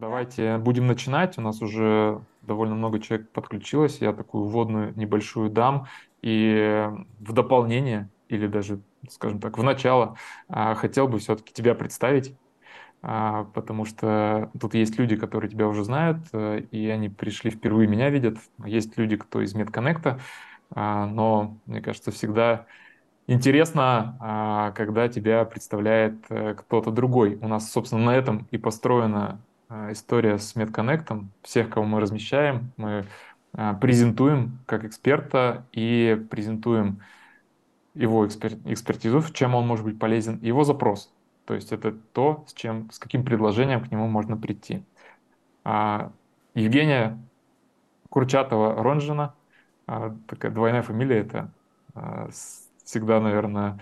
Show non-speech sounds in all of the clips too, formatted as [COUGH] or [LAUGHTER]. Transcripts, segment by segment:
Давайте будем начинать. У нас уже довольно много человек подключилось. Я такую вводную небольшую дам. И в дополнение, или даже, скажем так, в начало, а, хотел бы все-таки тебя представить, а, потому что тут есть люди, которые тебя уже знают, э, и они пришли впервые меня видят. Есть люди, кто из медконнекта, а, но, мне кажется, всегда интересно, когда тебя представляет э, кто-то другой. У нас, собственно, на этом и построена история с медконнектом. Всех, кого мы размещаем, мы а, презентуем как эксперта и презентуем его экспер- экспертизу, чем он может быть полезен, его запрос. То есть это то, с, чем, с каким предложением к нему можно прийти. А, Евгения Курчатова-Ронжина, такая двойная фамилия, это всегда, наверное,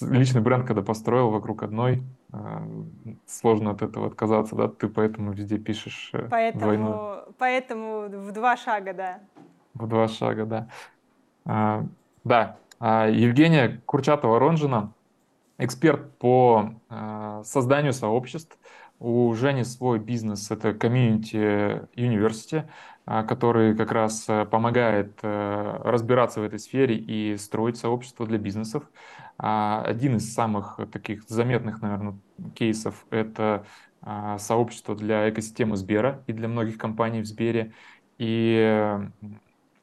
личный бренд, когда построил вокруг одной, а, сложно от этого отказаться, да? Ты поэтому везде пишешь э, поэтому, двойную. Поэтому в два шага, да. В два шага, да. А, да, а, Евгения Курчатова-Ронжина, эксперт по а, созданию сообществ, у Жени свой бизнес, это Community University, который как раз э, помогает э, разбираться в этой сфере и строить сообщество для бизнесов. А, один из самых таких заметных, наверное, кейсов — это а, сообщество для экосистемы Сбера и для многих компаний в Сбере. И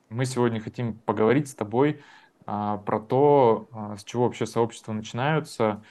мы сегодня хотим поговорить с тобой про то, с чего вообще сообщества начинаются,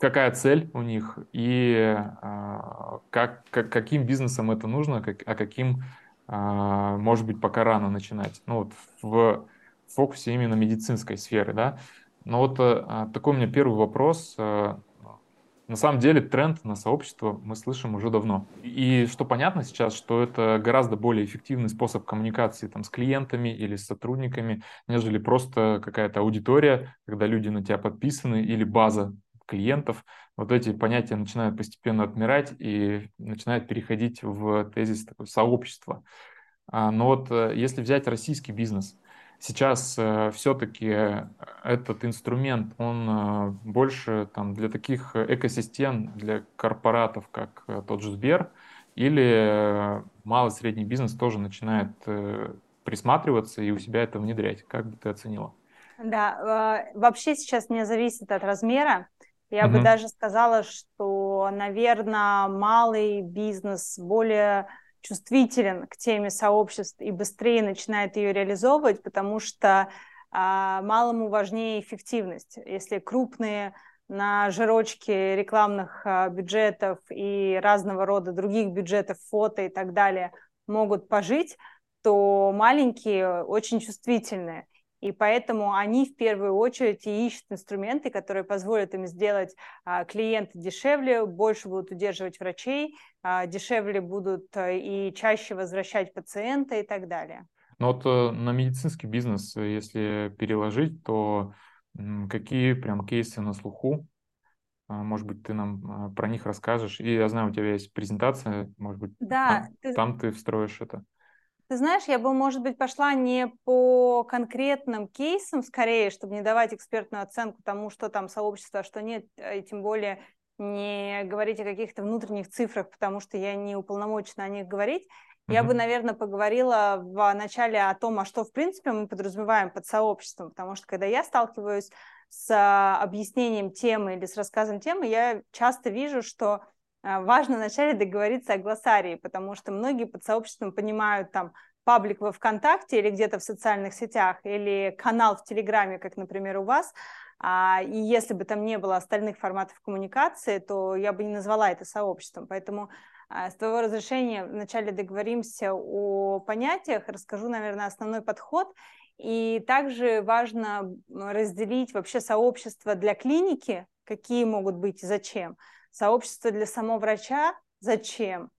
какая цель у них и а, как, как, каким бизнесом это нужно, как, а каким, а, может быть, пока рано начинать. Ну вот в фокусе именно медицинской сферы, да. Но вот а, такой у меня первый вопрос. На самом деле тренд на сообщество мы слышим уже давно. И что понятно сейчас, что это гораздо более эффективный способ коммуникации там, с клиентами или с сотрудниками, нежели просто какая-то аудитория, когда люди на тебя подписаны, или база клиентов, вот эти понятия начинают постепенно отмирать и начинают переходить в тезис такое сообщества. А, но вот э, если взять российский бизнес, сейчас э, все-таки этот инструмент, он э, больше там, для таких экосистем, для корпоратов, как тот же Сбер, или малый средний бизнес тоже начинает присматриваться и у себя это внедрять. Как бы ты оценила? Да, вообще сейчас не зависит от размера. Я угу. бы даже сказала, что, наверное, малый бизнес более чувствителен к теме сообществ и быстрее начинает ее реализовывать, потому что а, малому важнее эффективность. Если крупные на жирочке рекламных а, бюджетов и разного рода других бюджетов, фото и так далее могут пожить, то маленькие очень чувствительные. И поэтому они в первую очередь и ищут инструменты, которые позволят им сделать а, клиента дешевле, больше будут удерживать врачей, а, дешевле будут а, и чаще возвращать пациента и так далее. Но вот э, на медицинский бизнес, э, если переложить, то какие прям кейсы на слуху? А, может быть, ты нам про них расскажешь. И я знаю, у тебя есть презентация, может быть, да, там, ты... там ты встроишь это. Ты знаешь, я бы, может быть, пошла не по конкретным кейсам, скорее, чтобы не давать экспертную оценку тому, что там сообщество, а что нет, э, и тем более не говорить о каких-то внутренних цифрах, потому что я не уполномочена о них говорить. Mm-hmm. Я бы, наверное, поговорила в начале о том, а что, в принципе, мы подразумеваем под сообществом, потому что когда я сталкиваюсь с объяснением темы или с рассказом темы, я часто вижу, что а, важно вначале договориться о глоссарии, потому что многие под сообществом понимают там паблик во ВКонтакте или где-то в социальных сетях, или канал в Телеграме, как, например, у вас, а, и если бы там не было остальных форматов коммуникации, то я бы не назвала это сообществом. Поэтому а, с твоего разрешения вначале договоримся о понятиях, расскажу, наверное, основной подход. И также важно разделить вообще сообщество для клиники, какие могут быть и зачем – сообщество для самого врача зачем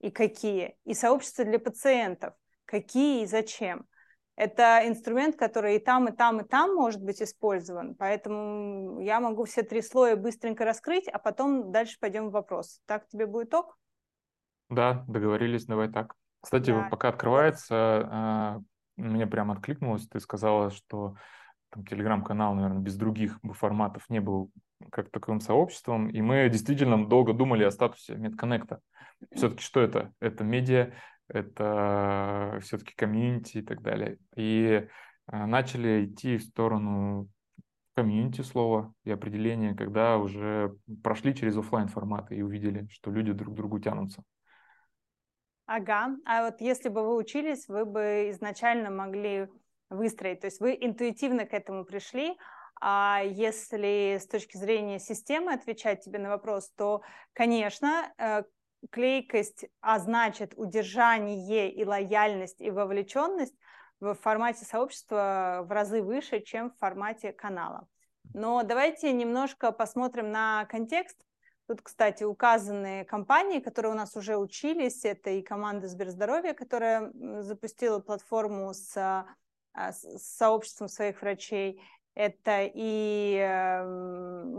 и какие, и сообщество для пациентов какие и зачем. Это инструмент, который и там, и там, и там может быть использован, поэтому я могу все три слоя быстренько раскрыть, а потом дальше пойдем в вопрос. Так тебе будет ок? Да, договорились, давай так. Кстати, да. пока открывается, а, мне прям откликнулось, ты сказала, что там телеграм-канал, наверное, без других форматов не был как таковым сообществом, и мы действительно долго думали о статусе медконнекта. Все-таки что это? Это медиа, это все-таки комьюнити и так далее. И а, начали идти в сторону комьюнити слова и определения, когда уже прошли через офлайн форматы и увидели, что люди друг к другу тянутся. Ага, а вот если бы вы учились, вы бы изначально могли выстроить, то есть вы интуитивно к этому пришли, а если с точки зрения системы отвечать тебе на вопрос, то, конечно, э, клейкость, а значит удержание и лояльность и вовлеченность в формате сообщества в разы выше, чем в формате канала. Но давайте немножко посмотрим на контекст. Тут, кстати, указаны компании, которые у нас уже учились. Это и команда Сберздоровья, которая запустила платформу с, а, с сообществом своих врачей это и эм,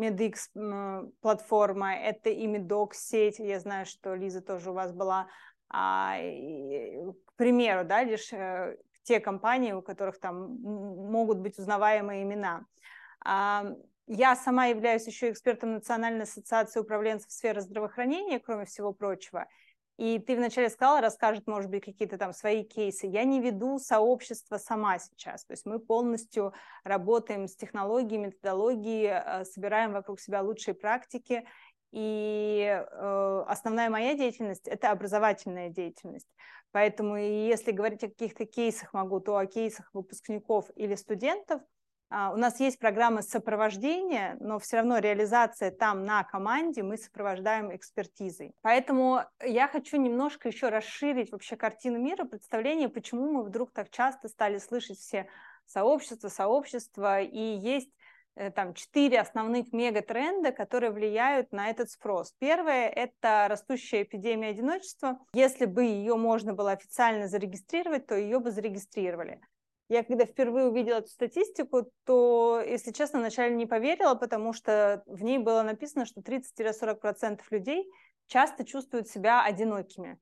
платформа, это и Medox сеть, я знаю, что Лиза тоже у вас была, а, к примеру, да, лишь э, те компании, у которых там могут быть узнаваемые имена. А, я сама являюсь еще экспертом Национальной ассоциации управленцев сферы здравоохранения, кроме всего прочего, и ты вначале сказала, расскажет, может быть, какие-то там свои кейсы. Я не веду сообщество сама сейчас. То есть мы полностью работаем с технологией, методологией, э, собираем вокруг себя лучшие практики. И э, основная моя деятельность – это образовательная деятельность. Поэтому если говорить о каких-то кейсах могу, то о кейсах выпускников или студентов – у нас есть программа сопровождения, но все равно реализация там на команде мы сопровождаем экспертизой. Поэтому я хочу немножко еще расширить вообще картину мира, представление, почему мы вдруг так часто стали слышать все сообщества, сообщества, и есть э, там четыре основных мегатренда, которые влияют на этот спрос. Первое – это растущая эпидемия одиночества. Если бы ее можно было официально зарегистрировать, то ее бы зарегистрировали. Я когда впервые увидела эту статистику, то, если честно, вначале не поверила, потому что в ней было написано, что 30-40% людей часто чувствуют себя одинокими.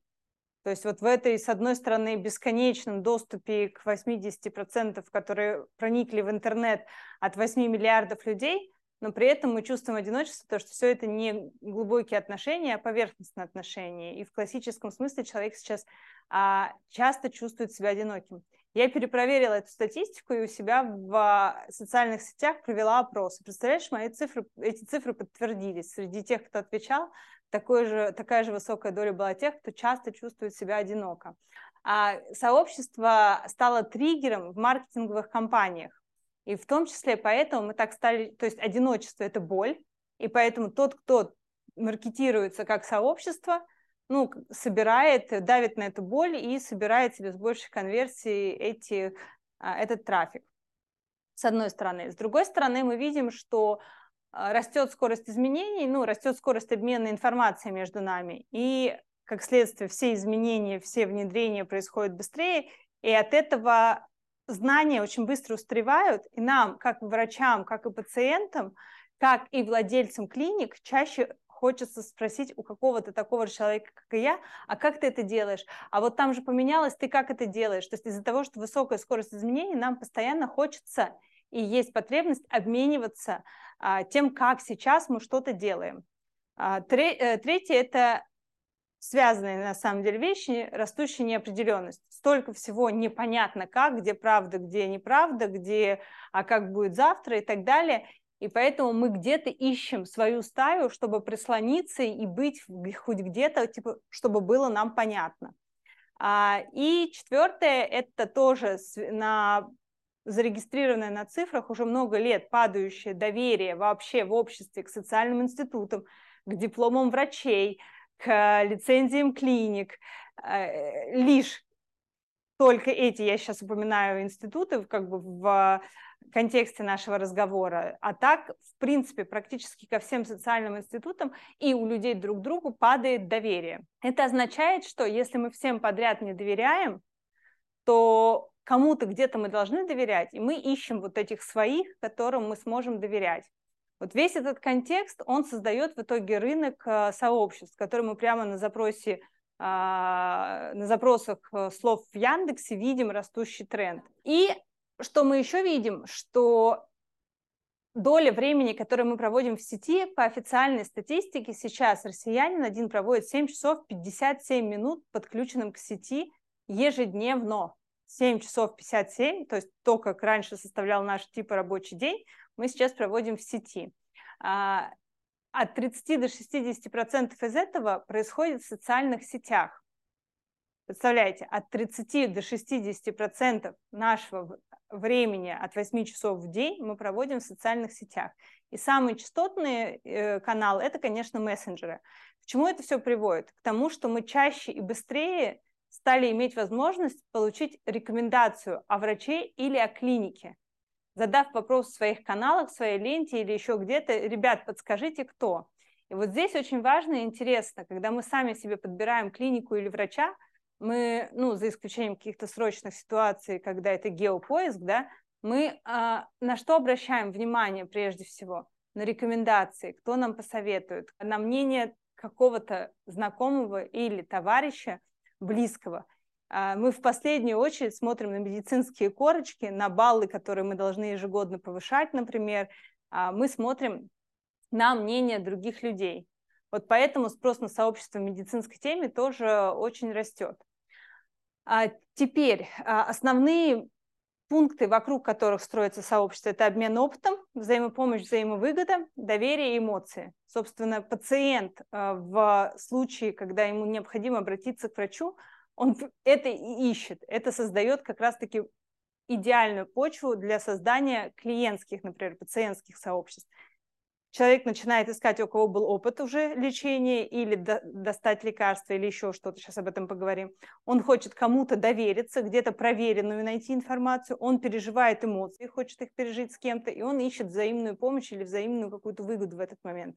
То есть вот в этой, с одной стороны, бесконечном доступе к 80%, которые проникли в интернет от 8 миллиардов людей, но при этом мы чувствуем одиночество, то что все это не глубокие отношения, а поверхностные отношения. И в классическом смысле человек сейчас а, часто чувствует себя одиноким. Я перепроверила эту статистику и у себя в а, социальных сетях провела опрос. Представляешь, мои цифры, эти цифры подтвердились. Среди тех, кто отвечал, такой же, такая же высокая доля была тех, кто часто чувствует себя одиноко. А сообщество стало триггером в маркетинговых кампаниях. И в том числе поэтому мы так стали... То есть одиночество – это боль, и поэтому тот, кто маркетируется как сообщество – ну, собирает, давит на эту боль и собирает себе с большей конверсией эти, а, этот трафик, с одной стороны. С другой стороны, мы видим, что а, растет скорость изменений, ну, растет скорость обмена информацией между нами, и, как следствие, все изменения, все внедрения происходят быстрее, и от этого знания очень быстро устаревают, и нам, как врачам, как и пациентам, как и владельцам клиник, чаще хочется спросить у какого-то такого же человека, как и я, а как ты это делаешь? А вот там же поменялось, ты как это делаешь? То есть из-за того, что высокая скорость изменений, нам постоянно хочется и есть потребность обмениваться а, тем, как сейчас мы что-то делаем. А, тре, э, третье – это связанные на самом деле вещи, растущая неопределенность. Столько всего непонятно как, где правда, где неправда, где, а как будет завтра и так далее. И поэтому мы где-то ищем свою стаю, чтобы прислониться и быть хоть где-то, типа, чтобы было нам понятно. А, и четвертое, это тоже на зарегистрированное на цифрах уже много лет падающее доверие вообще в обществе к социальным институтам, к дипломам врачей, к лицензиям клиник, э, лишь только эти, я сейчас упоминаю институты, как бы в контексте нашего разговора. А так, в принципе, практически ко всем социальным институтам и у людей друг другу падает доверие. Это означает, что если мы всем подряд не доверяем, то кому-то где-то мы должны доверять, и мы ищем вот этих своих, которым мы сможем доверять. Вот весь этот контекст, он создает в итоге рынок э, сообществ, который мы прямо на запросе а, на запросах э, слов в Яндексе видим растущий тренд. И что мы еще видим, что доля времени, которое мы проводим в сети, по официальной статистике сейчас россиянин один проводит 7 часов 57 минут подключенным к сети ежедневно. 7 часов 57, то есть то, как раньше составлял наш типа рабочий день, мы сейчас проводим в сети. А, от 30 до 60 процентов из этого происходит в социальных сетях. Представляете, от 30 до 60 процентов нашего времени от 8 часов в день мы проводим в социальных сетях. И самый частотный э, канал – это, конечно, мессенджеры. К чему это все приводит? К тому, что мы чаще и быстрее стали иметь возможность получить рекомендацию о враче или о клинике. Задав вопрос в своих каналах, в своей ленте или еще где-то, ребят, подскажите, кто. И вот здесь очень важно и интересно, когда мы сами себе подбираем клинику или врача, мы, ну, за исключением каких-то срочных ситуаций, когда это геопоиск, да, мы а, на что обращаем внимание прежде всего? На рекомендации, кто нам посоветует, на мнение какого-то знакомого или товарища близкого. А, мы в последнюю очередь смотрим на медицинские корочки, на баллы, которые мы должны ежегодно повышать, например. А, мы смотрим на мнение других людей. Вот поэтому спрос на сообщество в медицинской теме тоже очень растет. А теперь а, основные пункты, вокруг которых строится сообщество, это обмен опытом, взаимопомощь, взаимовыгода, доверие и эмоции. Собственно, пациент а, в случае, когда ему необходимо обратиться к врачу, он это и ищет. Это создает как раз-таки идеальную почву для создания клиентских, например, пациентских сообществ человек начинает искать, у кого был опыт уже лечения или до, достать лекарства или еще что-то, сейчас об этом поговорим. Он хочет кому-то довериться, где-то проверенную найти информацию, он переживает эмоции, хочет их пережить с кем-то, и он ищет взаимную помощь или взаимную какую-то выгоду в этот момент.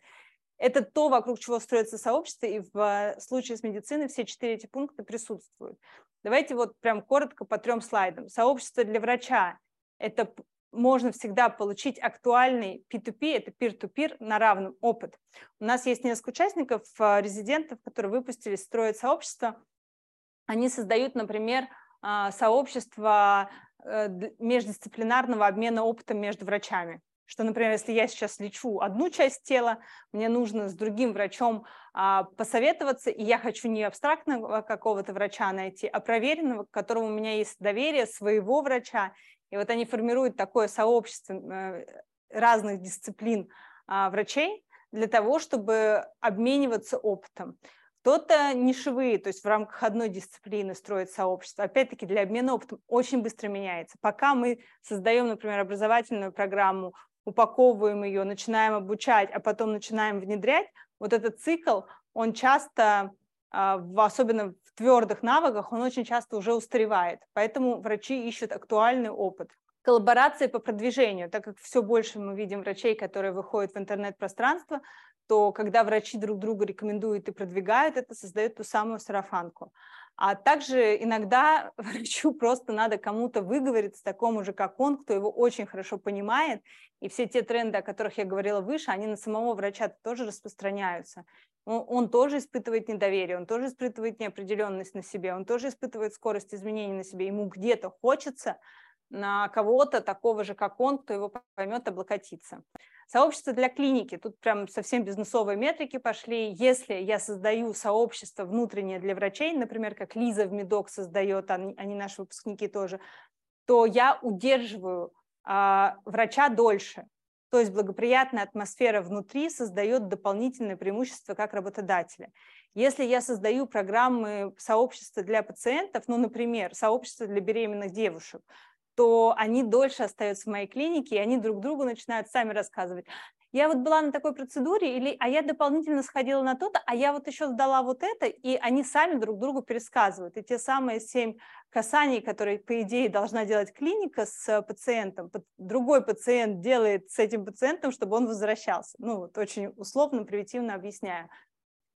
Это то, вокруг чего строится сообщество, и в э, случае с медициной все четыре эти пункта присутствуют. Давайте вот прям коротко по трем слайдам. Сообщество для врача – это можно всегда получить актуальный P2P, это peer-to-peer на равном опыт. У нас есть несколько участников, э, резидентов, которые выпустились, строят сообщество. Они создают, например, а, сообщество э, междисциплинарного обмена опытом между врачами. Что, например, если я сейчас лечу одну часть тела, мне нужно с другим врачом а, посоветоваться, и я хочу не абстрактного какого-то врача найти, а проверенного, к которому у меня есть доверие своего врача, и вот они формируют такое сообщество э, разных дисциплин а, врачей для того, чтобы обмениваться опытом. Кто-то нишевые, то есть в рамках одной дисциплины строит сообщество. Опять-таки для обмена опытом очень быстро меняется. Пока мы создаем, например, образовательную программу, упаковываем ее, начинаем обучать, а потом начинаем внедрять, вот этот цикл, он часто, а, особенно твердых навыках, он очень часто уже устаревает. Поэтому врачи ищут актуальный опыт. Коллаборации по продвижению, так как все больше мы видим врачей, которые выходят в интернет-пространство, то когда врачи друг друга рекомендуют и продвигают, это создает ту самую сарафанку. А также иногда [LAUGHS] врачу просто надо кому-то выговориться, такому же, как он, кто его очень хорошо понимает. И все те тренды, о которых я говорила выше, они на самого врача тоже распространяются он, тоже испытывает недоверие, он тоже испытывает неопределенность на себе, он тоже испытывает скорость изменений на себе. Ему где-то хочется на кого-то такого же, как он, кто его поймет, облокотиться. Сообщество для клиники. Тут прям совсем бизнесовые метрики пошли. Если я создаю сообщество внутреннее для врачей, например, как Лиза в Медок создает, они, они наши выпускники тоже, то я удерживаю а, врача дольше. То есть благоприятная атмосфера внутри создает дополнительное преимущество как работодателя. Если я создаю программы сообщества для пациентов, ну, например, сообщество для беременных девушек, то они дольше остаются в моей клинике, и они друг другу начинают сами рассказывать я вот была на такой процедуре, или, а я дополнительно сходила на то-то, а я вот еще сдала вот это, и они сами друг другу пересказывают. И те самые семь касаний, которые, по идее, должна делать клиника с пациентом, другой пациент делает с этим пациентом, чтобы он возвращался. Ну, вот очень условно, примитивно объясняю.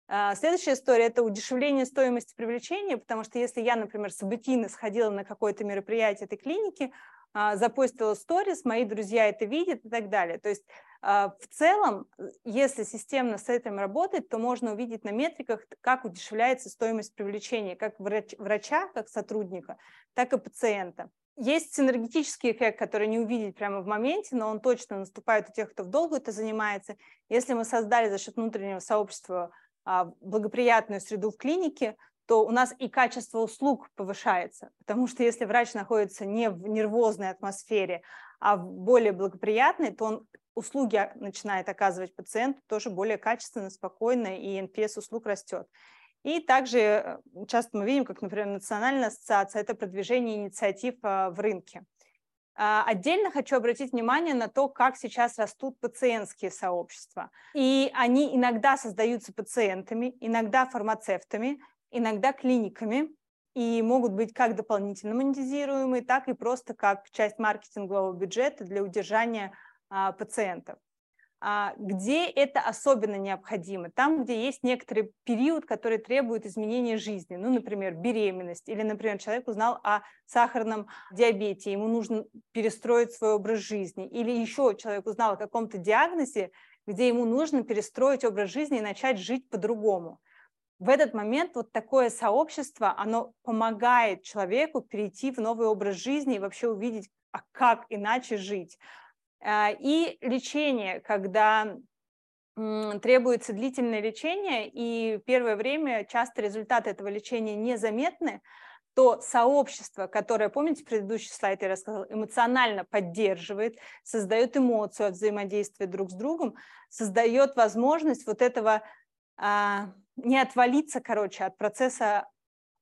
А, следующая история – это удешевление стоимости привлечения, потому что если я, например, событийно сходила на какое-то мероприятие этой клиники, а, запостила сторис, мои друзья это видят и так далее. То есть в целом, если системно с этим работать, то можно увидеть на метриках, как удешевляется стоимость привлечения как врач, врача, как сотрудника, так и пациента. есть синергетический эффект, который не увидеть прямо в моменте, но он точно наступает у тех, кто в долгу это занимается. Если мы создали за счет внутреннего сообщества а, благоприятную среду в клинике, то у нас и качество услуг повышается. Потому что если врач находится не в нервозной атмосфере, а более благоприятной, то он услуги начинает оказывать пациенту тоже более качественно, спокойно, и NPS услуг растет. И также э, часто мы видим, как, например, Национальная ассоциация – это продвижение инициатив а, в рынке. А, отдельно хочу обратить внимание на то, как сейчас растут пациентские сообщества. И они иногда создаются пациентами, иногда фармацевтами, иногда клиниками, и могут быть как дополнительно монетизируемые, так и просто как часть маркетингового бюджета для удержания а, пациентов. А, где это особенно необходимо? Там, где есть некоторый период, который требует изменения жизни, ну, например, беременность, или, например, человек узнал о сахарном диабете, ему нужно перестроить свой образ жизни, или еще человек узнал о каком-то диагнозе, где ему нужно перестроить образ жизни и начать жить по-другому. В этот момент вот такое сообщество, оно помогает человеку перейти в новый образ жизни и вообще увидеть, а как иначе жить. А, и лечение, когда требуется длительное лечение, и первое время часто результаты этого лечения незаметны, то сообщество, которое, помните, предыдущий слайд я рассказала, эмоционально поддерживает, создает эмоцию от взаимодействия друг с другом, создает возможность вот этого а, не отвалиться, короче, от процесса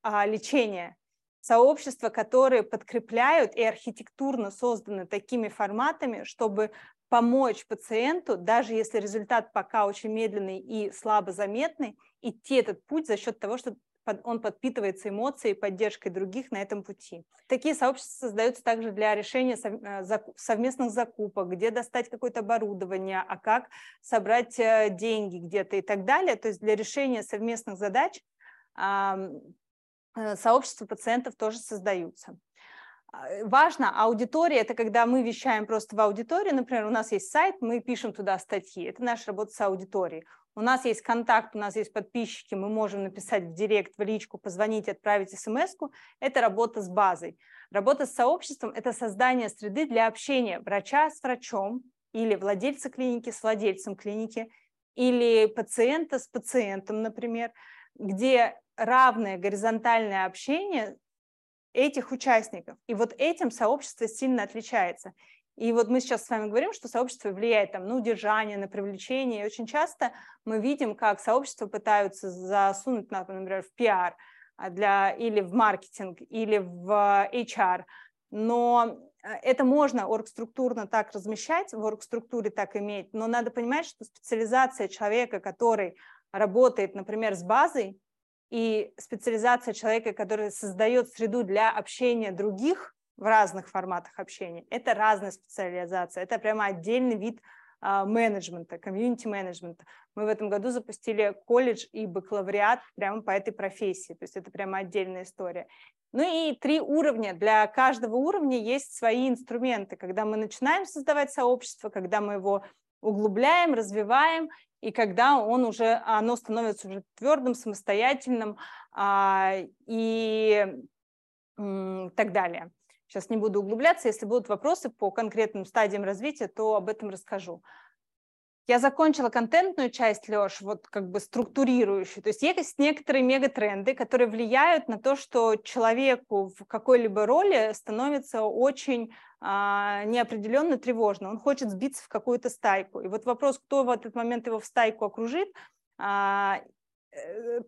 а, лечения, сообщества, которые подкрепляют и архитектурно созданы такими форматами, чтобы помочь пациенту, даже если результат пока очень медленный и слабо заметный, идти этот путь за счет того, что он подпитывается эмоцией и поддержкой других на этом пути. Такие сообщества создаются также для решения э, совместных закупок, где достать какое-то оборудование, а как собрать э, деньги где-то и так далее. То есть для решения совместных задач Э, сообщества пациентов тоже создаются. А, важно, аудитория – это когда мы вещаем просто в аудитории. Например, у нас есть сайт, мы пишем туда статьи. Это наша работа с аудиторией. У нас есть контакт, у нас есть подписчики, мы можем написать в директ, в личку, позвонить, отправить смс -ку. Это работа с базой. Работа с сообществом – это создание среды для общения врача с врачом или владельца клиники с владельцем клиники или пациента с пациентом, например, где равное горизонтальное общение этих участников. И вот этим сообщество сильно отличается. И вот мы сейчас с вами говорим, что сообщество влияет там, на удержание, на привлечение. И очень часто мы видим, как сообщества пытаются засунуть, например, в пиар а, для, или в маркетинг, или в HR. Но э, это можно оргструктурно так размещать, в оргструктуре так иметь, но надо понимать, что специализация человека, который работает, например, с базой, и специализация человека, который создает среду для общения других в разных форматах общения, это разная специализация, это прямо отдельный вид а, менеджмента, комьюнити-менеджмента. Мы в этом году запустили колледж и бакалавриат прямо по этой профессии, то есть это прямо отдельная история. Ну и три уровня. Для каждого уровня есть свои инструменты. Когда мы начинаем создавать сообщество, когда мы его углубляем, развиваем, и когда он уже, оно становится уже твердым, самостоятельным а, и так далее. Сейчас не буду углубляться, если будут вопросы по конкретным стадиям развития, то об этом расскажу. Я закончила контентную часть, Леш, вот как бы структурирующую. То есть есть некоторые мегатренды, которые влияют на то, что человеку в какой-либо роли становится очень а, неопределенно тревожно. Он хочет сбиться в какую-то стайку. И вот вопрос, кто в этот момент его в стайку окружит, а,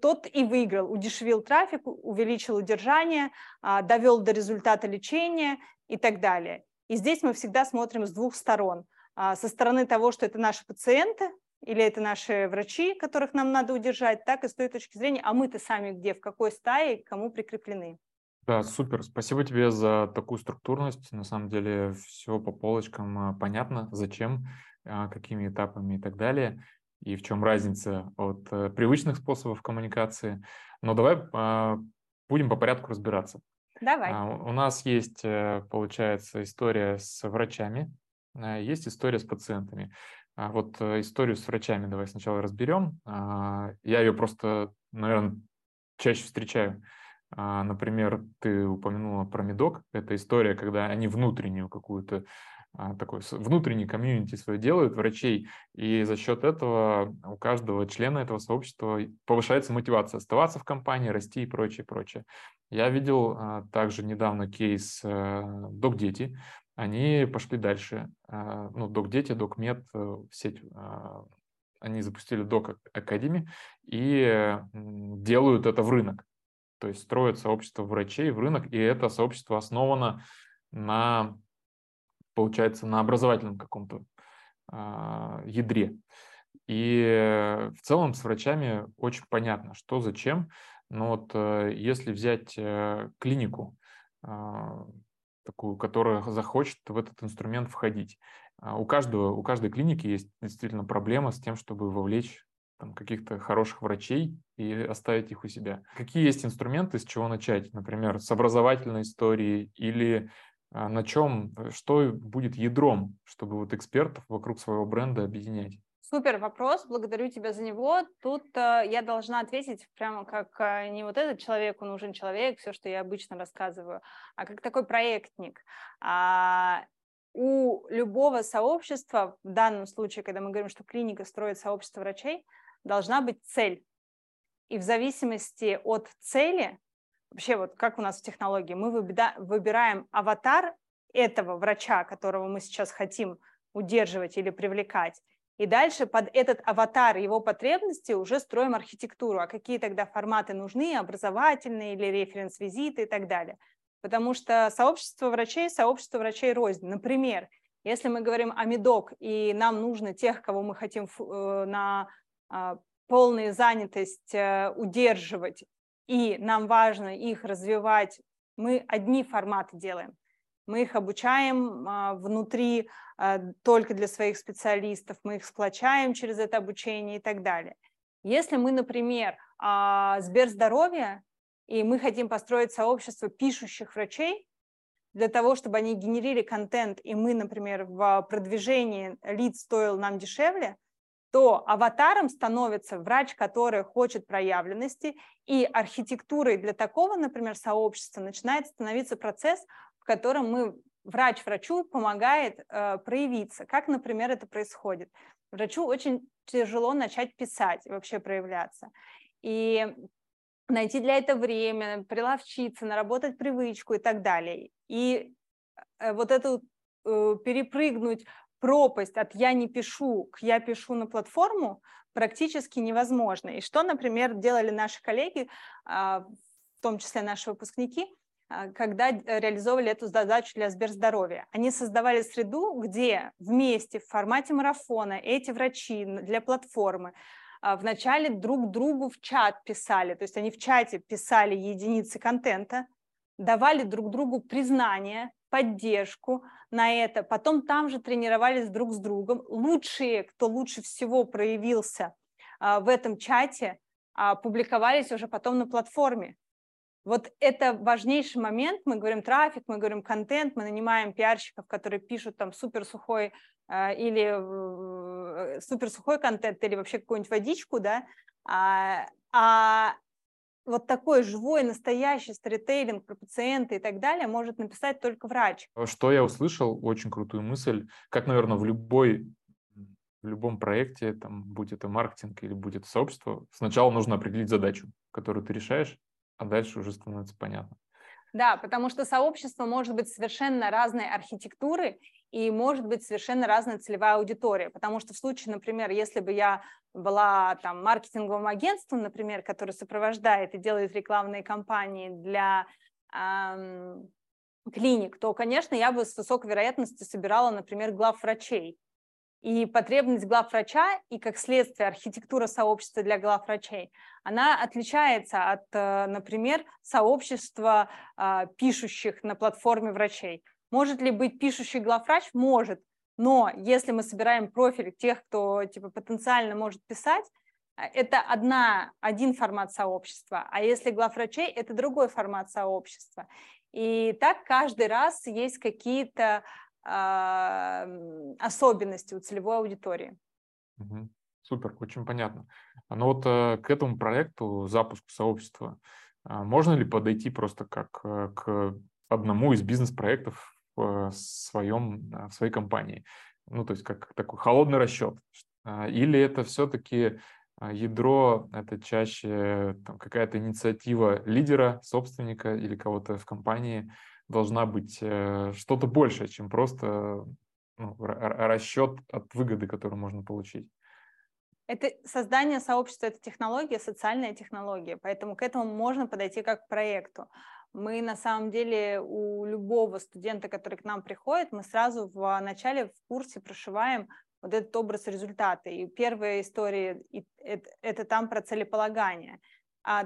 тот и выиграл, удешевил трафик, увеличил удержание, а, довел до результата лечения и так далее. И здесь мы всегда смотрим с двух сторон – а, со стороны того, что это наши пациенты или это наши врачи, которых нам надо удержать, так и с той точки зрения, а мы-то сами где, в какой стае, к кому прикреплены. Да, супер. Спасибо тебе за такую структурность. На самом деле все по полочкам а, понятно, зачем, какими этапами и так далее, и в чем разница от э, привычных способов коммуникации. Но давай будем по порядку разбираться. Давай. У нас есть, э, получается, история с врачами, Э, есть история с пациентами. А вот историю с врачами давай сначала разберем. А, я ее просто, наверное, чаще встречаю. А, например, ты упомянула про Медок. Это история, когда они внутреннюю какую-то а, такой внутренний комьюнити свое делают, врачей, и за счет этого у каждого члена этого сообщества повышается мотивация оставаться в компании, расти и прочее, прочее. Я видел а, также недавно кейс а, Док-дети, они пошли дальше. А, ну, Док-дети, Док-мед, э, сеть, а, они запустили Док Академи и делают это в рынок. То есть строят сообщество врачей в рынок, и это сообщество основано на получается, на образовательном каком-то а, ядре. И в целом с врачами очень понятно, что зачем. Но вот э, если взять э, клинику, а, такую, которая захочет в этот инструмент входить, а, у, каждого, у каждой клиники есть действительно проблема с тем, чтобы вовлечь каких-то хороших врачей и оставить их у себя. Какие есть инструменты, с чего начать? Например, с образовательной истории или на чем, э, что будет ядром, чтобы вот экспертов вокруг своего бренда объединять? Супер вопрос, благодарю тебя за него. Тут э, я должна ответить прямо как э, не вот этот человеку нужен человек, все, что я обычно рассказываю, а как такой проектник. А, у любого сообщества, в данном случае, когда мы говорим, что клиника строит сообщество врачей, должна быть цель. И в зависимости от цели вообще вот как у нас в технологии, мы выбираем аватар этого врача, которого мы сейчас хотим удерживать или привлекать, и дальше под этот аватар его потребности уже строим архитектуру, а какие тогда форматы нужны, образовательные или референс-визиты и так далее. Потому что сообщество врачей, сообщество врачей рознь. Например, если мы говорим о медок, и нам нужно тех, кого мы хотим э, на а, полную занятость э, удерживать и нам важно их развивать, мы одни форматы делаем. Мы их обучаем а, внутри а, только для своих специалистов, мы их сплочаем через это обучение и так далее. Если мы, например, а, Сберздоровье, и мы хотим построить сообщество пишущих врачей, для того, чтобы они генерили контент, и мы, например, в продвижении лид стоил нам дешевле, то аватаром становится врач, который хочет проявленности, и архитектурой для такого, например, сообщества начинает становиться процесс, в котором мы врач врачу помогает э, проявиться. Как, например, это происходит? Врачу очень тяжело начать писать и вообще проявляться. И найти для этого время, приловчиться, наработать привычку и так далее. И э, вот эту э, перепрыгнуть пропасть от «я не пишу» к «я пишу на платформу» практически невозможно. И что, например, делали наши коллеги, а, в том числе наши выпускники, а, когда реализовывали эту задачу для Сберздоровья. Они создавали среду, где вместе в формате марафона эти врачи для платформы а, вначале друг другу в чат писали, то есть они в чате писали единицы контента, давали друг другу признание, поддержку на это. Потом там же тренировались друг с другом. Лучшие, кто лучше всего проявился а, в этом чате, а, публиковались уже потом на платформе. Вот это важнейший момент. Мы говорим трафик, мы говорим контент, мы нанимаем пиарщиков, которые пишут там супер сухой а, или супер сухой контент или вообще какую-нибудь водичку, да, а, а вот такой живой, настоящий сторителлинг про пациента и так далее может написать только врач. Что я услышал, очень крутую мысль, как, наверное, в любой в любом проекте, там, будь это маркетинг или будет сообщество, сначала нужно определить задачу, которую ты решаешь, а дальше уже становится понятно. Да, потому что сообщество может быть совершенно разной архитектуры и может быть совершенно разная целевая аудитория. Потому что в случае, например, если бы я была там маркетинговым агентством, например, которое сопровождает и делает рекламные кампании для эм, клиник, то, конечно, я бы с высокой вероятностью собирала, например, глав врачей. И потребность главврача и, как следствие, архитектура сообщества для главврачей, она отличается от, э, например, сообщества а, пишущих на платформе врачей. Может ли быть пишущий главврач? Может. Но если мы собираем профиль тех, кто типа, потенциально может писать, э, это одна, один формат сообщества, а если главврачей, это другой формат сообщества. И так каждый раз есть какие-то особенности у целевой аудитории. Супер, очень понятно. Но вот э, к этому проекту, запуску сообщества, А можно ли подойти просто как э, к одному из бизнес-проектов в, своем, в своей компании? Ну, то есть как такой холодный расчет. А, или это все-таки ядро, это чаще там, какая-то инициатива лидера, собственника или кого-то в компании должна быть э, что-то большее, чем просто ну, расчет от выгоды, которую можно получить. Это создание сообщества, это технология, социальная технология, поэтому к этому можно подойти как к проекту. Мы на самом деле у любого студента, который к нам приходит, мы сразу в начале в курсе прошиваем вот этот образ результата. И первая история это, это там про целеполагание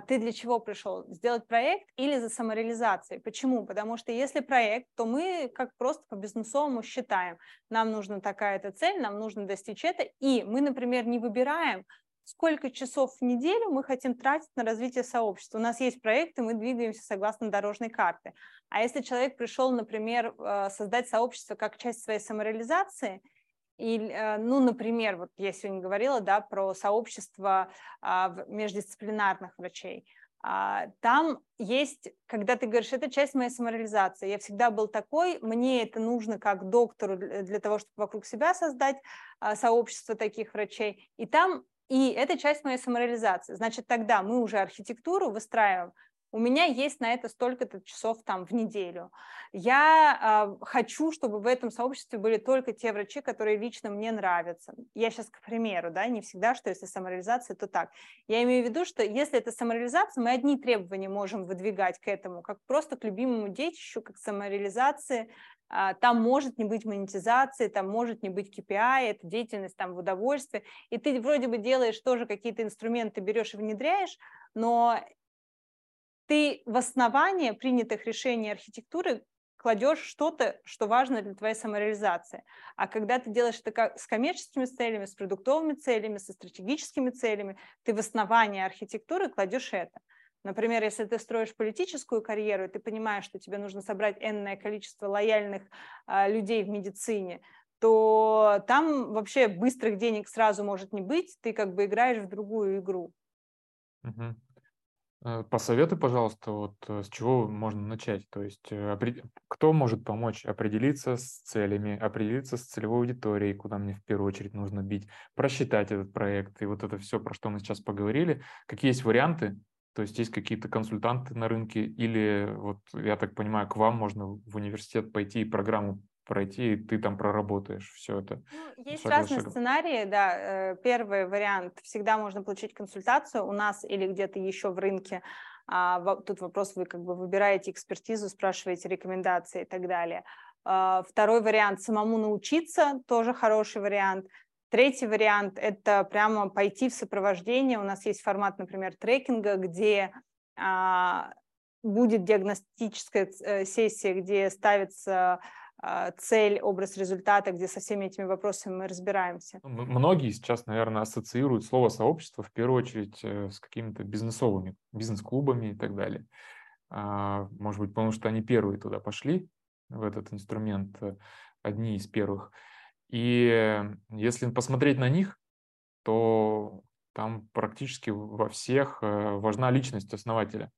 ты для чего пришел? Сделать проект или за самореализацией? Почему? Потому что если проект, то мы как просто по бизнесовому считаем, нам нужна такая-то цель, нам нужно достичь это, и мы, например, не выбираем, сколько часов в неделю мы хотим тратить на развитие сообщества. У нас есть проекты, мы двигаемся согласно дорожной карте. А если человек пришел, например, э, создать сообщество как часть своей самореализации – и, э, ну, например, вот я сегодня говорила, да, про сообщество а, междисциплинарных врачей. А, там есть, когда ты говоришь, это часть моей самореализации. Я всегда был такой, мне это нужно как доктору для того, чтобы вокруг себя создать а, сообщество таких врачей. И там и это часть моей самореализации. Значит, тогда мы уже архитектуру выстраиваем у меня есть на это столько-то часов там в неделю. Я э, хочу, чтобы в этом сообществе были только те врачи, которые лично мне нравятся. Я сейчас к примеру, да, не всегда, что если самореализация, то так. Я имею в виду, что если это самореализация, мы одни требования можем выдвигать к этому, как просто к любимому детищу, как самореализации, а, там может не быть монетизации, там может не быть KPI, это деятельность там в удовольствие, и ты вроде бы делаешь тоже какие-то инструменты, берешь и внедряешь, но ты в основание принятых решений архитектуры кладешь что-то, что важно для твоей самореализации. А когда ты делаешь это с коммерческими целями, с продуктовыми целями, со стратегическими целями, ты в основание архитектуры кладешь это. Например, если ты строишь политическую карьеру, и ты понимаешь, что тебе нужно собрать энное количество лояльных а, людей в медицине, то там вообще быстрых денег сразу может не быть, ты как бы играешь в другую игру. Угу. Э, посоветуй, пожалуйста, вот э, с чего можно начать. То есть э, кто может помочь определиться с целями, определиться с целевой аудиторией, куда мне в первую очередь нужно бить, просчитать этот проект и вот это все, про что мы сейчас поговорили. Какие есть варианты? То есть есть какие-то консультанты на рынке или вот я так понимаю, к вам можно в университет пойти и программу пройти, и ты там проработаешь все это. Ну, есть разные шагом. сценарии, да. Э, первый вариант, всегда можно получить консультацию у нас или где-то еще в рынке. А, тут вопрос, вы как бы выбираете экспертизу, спрашиваете рекомендации и так далее. А, второй вариант, самому научиться, тоже хороший вариант. Третий вариант – это прямо пойти в сопровождение. У нас есть формат, например, трекинга, где а, будет диагностическая э, сессия, где ставится цель, образ результата, где со всеми этими вопросами мы разбираемся. Многие сейчас, наверное, ассоциируют слово сообщество в первую очередь э, с какими-то бизнесовыми, бизнес-клубами и так далее. А, может быть, потому что они первые туда пошли, в этот инструмент, э, одни из первых. И если посмотреть на них, то там практически во всех э, важна личность основателя.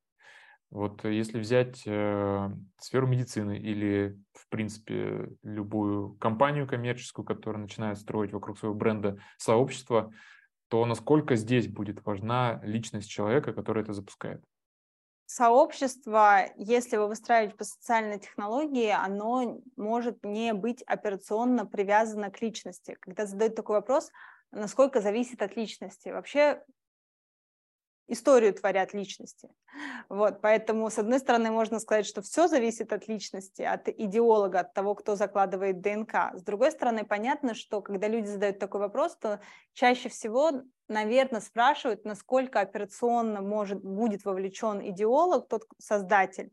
Вот если взять э, сферу медицины или, в принципе, любую компанию коммерческую, которая начинает строить вокруг своего бренда сообщество, то насколько здесь будет важна личность человека, который это запускает? Сообщество, если вы выстраиваете по социальной технологии, оно может не быть операционно привязано к личности. Когда задают такой вопрос, насколько зависит от личности. Вообще историю творят личности. Вот, поэтому, с одной стороны, можно сказать, что все зависит от личности, от идеолога, от того, кто закладывает ДНК. С другой стороны, понятно, что когда люди задают такой вопрос, то чаще всего, наверное, спрашивают, насколько операционно может, будет вовлечен идеолог, тот создатель,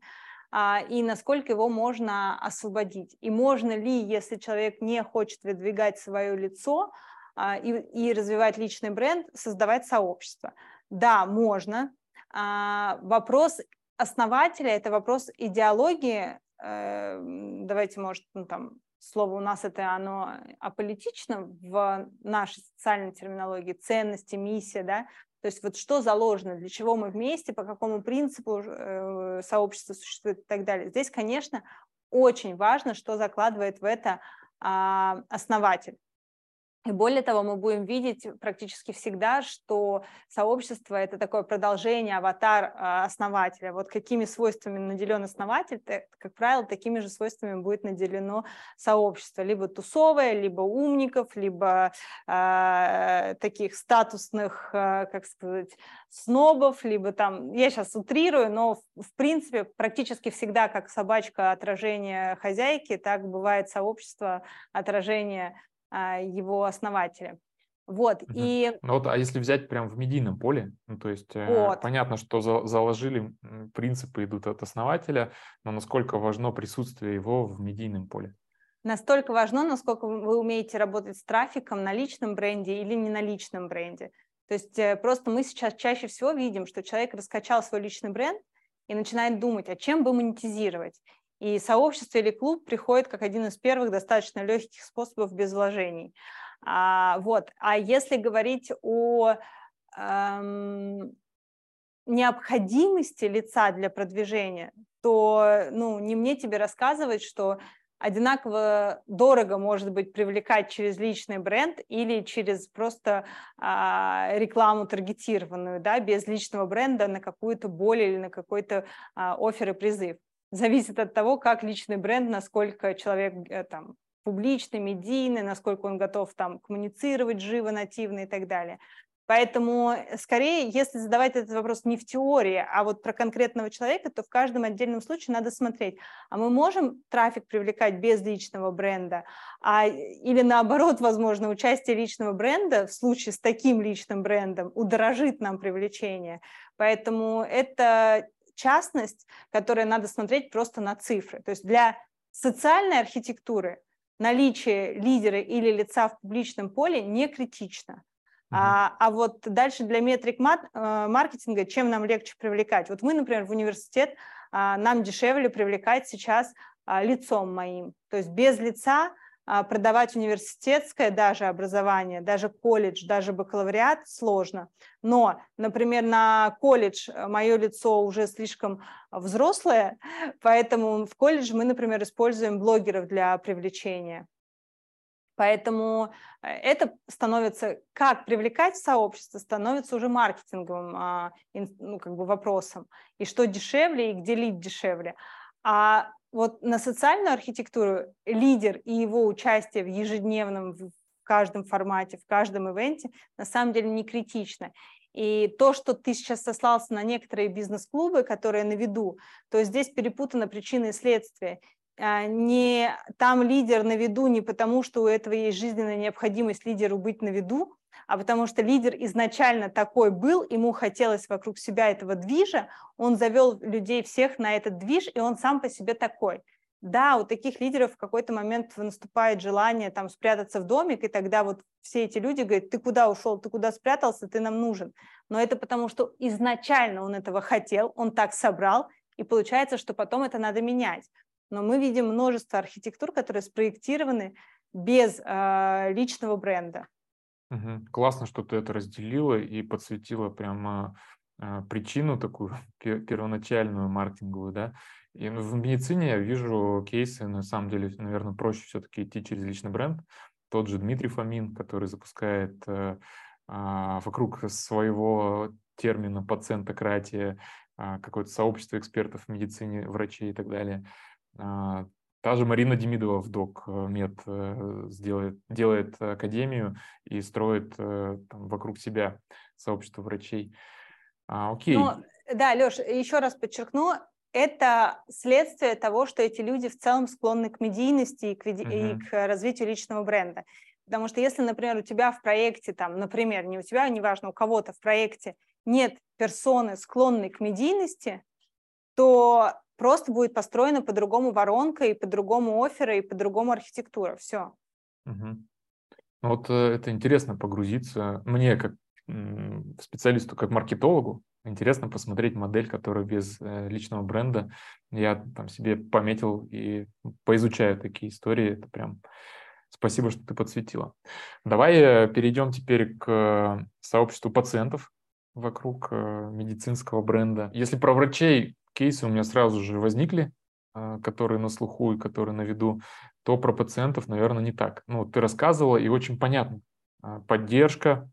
а, и насколько его можно освободить. И можно ли, если человек не хочет выдвигать свое лицо а, и, и развивать личный бренд, создавать сообщество. Да, можно. А, вопрос основателя – это вопрос идеологии. Э, давайте, может, ну, там, слово у нас это оно аполитично в нашей социальной терминологии, ценности, миссия, да, То есть вот что заложено, для чего мы вместе, по какому принципу э, сообщество существует и так далее. Здесь, конечно, очень важно, что закладывает в это а, основатель. И более того, мы будем видеть практически всегда, что сообщество – это такое продолжение, аватар а, основателя. Вот какими свойствами наделен основатель, как правило, такими же свойствами будет наделено сообщество. Либо тусовое, либо умников, либо э, таких статусных, э, как сказать, снобов, либо там, я сейчас утрирую, но в, в принципе практически всегда, как собачка отражение хозяйки, так бывает сообщество отражение его основателя. Вот, угу. и... Ну вот, а если взять прям в медийном поле, ну, то есть э, вот. понятно, что за, заложили принципы идут от основателя, но насколько важно присутствие его в медийном поле? Настолько важно, насколько вы умеете работать с трафиком на личном бренде или не на личном бренде. То есть э, просто мы сейчас чаще всего видим, что человек раскачал свой личный бренд и начинает думать, а чем бы монетизировать. И сообщество или клуб приходит как один из первых достаточно легких способов без вложений. А, вот. а если говорить о эм, необходимости лица для продвижения, то ну, не мне тебе рассказывать, что одинаково дорого может быть привлекать через личный бренд или через просто а, рекламу таргетированную, да, без личного бренда на какую-то боль или на какой-то а, офер и призыв зависит от того, как личный бренд, насколько человек э, там публичный, медийный, насколько он готов там коммуницировать живо, нативно и так далее. Поэтому, э, скорее, если задавать этот вопрос не в теории, а вот про конкретного человека, то в каждом отдельном случае надо смотреть, а мы можем трафик привлекать без личного бренда, а, или наоборот, возможно, участие личного бренда в случае с таким личным брендом удорожит нам привлечение. Поэтому это частность, которая надо смотреть просто на цифры. То есть для социальной архитектуры наличие лидера или лица в публичном поле не критично. А, а вот дальше для метрик мат, э, маркетинга, чем нам легче привлекать? Вот мы, например, в университет, а, нам дешевле привлекать сейчас а, лицом моим. То есть без лица продавать университетское даже образование, даже колледж, даже бакалавриат сложно. Но, например, на колледж э, мое лицо уже слишком взрослое, поэтому в колледж мы, например, используем блогеров для привлечения. Поэтому э, это становится, как привлекать в сообщество, становится уже маркетинговым а, ну, как бы вопросом. И что дешевле, и где лид дешевле. А вот на социальную архитектуру лидер и его участие в ежедневном, в каждом формате, в каждом ивенте на самом деле не критично. И то, что ты сейчас сослался на некоторые бизнес-клубы, которые на виду, то здесь перепутаны причины и следствия. А, не там лидер на виду не потому, что у этого есть жизненная необходимость лидеру быть на виду, а потому что лидер изначально такой был, ему хотелось вокруг себя этого движа, он завел людей всех на этот движ, и он сам по себе такой. Да, у таких лидеров в какой-то момент наступает желание там спрятаться в домик, и тогда вот все эти люди говорят, ты куда ушел, ты куда спрятался, ты нам нужен. Но это потому, что изначально он этого хотел, он так собрал, и получается, что потом это надо менять. Но мы видим множество архитектур, которые спроектированы без э, личного бренда. Угу. Классно, что ты это разделила и подсветила прямо э, причину такую [LAUGHS] первоначальную маркетинговую, да. И в медицине я вижу кейсы, на самом деле, наверное, проще все-таки идти через личный бренд. Тот же Дмитрий Фомин, который запускает э, э, вокруг своего термина пациентократия какое-то сообщество экспертов в медицине, врачей и так далее. Э, Та же Марина Демидова в Док э, Мед э, сделает, делает академию и строит э, там, вокруг себя сообщество врачей. А, окей. Ну, да, Леш, еще раз подчеркну, это следствие того, что эти люди в целом склонны к медийности и к, веди- uh-huh. и к развитию личного бренда. Потому что если, например, у тебя в проекте, там, например, не у тебя, неважно, у кого-то в проекте нет персоны, склонной к медийности, то просто будет построена по-другому воронка, и по-другому оферы, и по-другому архитектура. Все. Угу. Вот э, это интересно погрузиться. Мне, как специалисту, как маркетологу, интересно посмотреть модель, которая без э, личного бренда. Я там себе пометил и поизучаю такие истории. Это прям спасибо, что ты подсветила. Давай э, перейдем теперь к сообществу пациентов, вокруг медицинского бренда. Если про врачей кейсы у меня сразу же возникли, э, которые на слуху и которые на виду, то про пациентов, наверное, не так. Ну, ты рассказывала, и очень понятно. Э, поддержка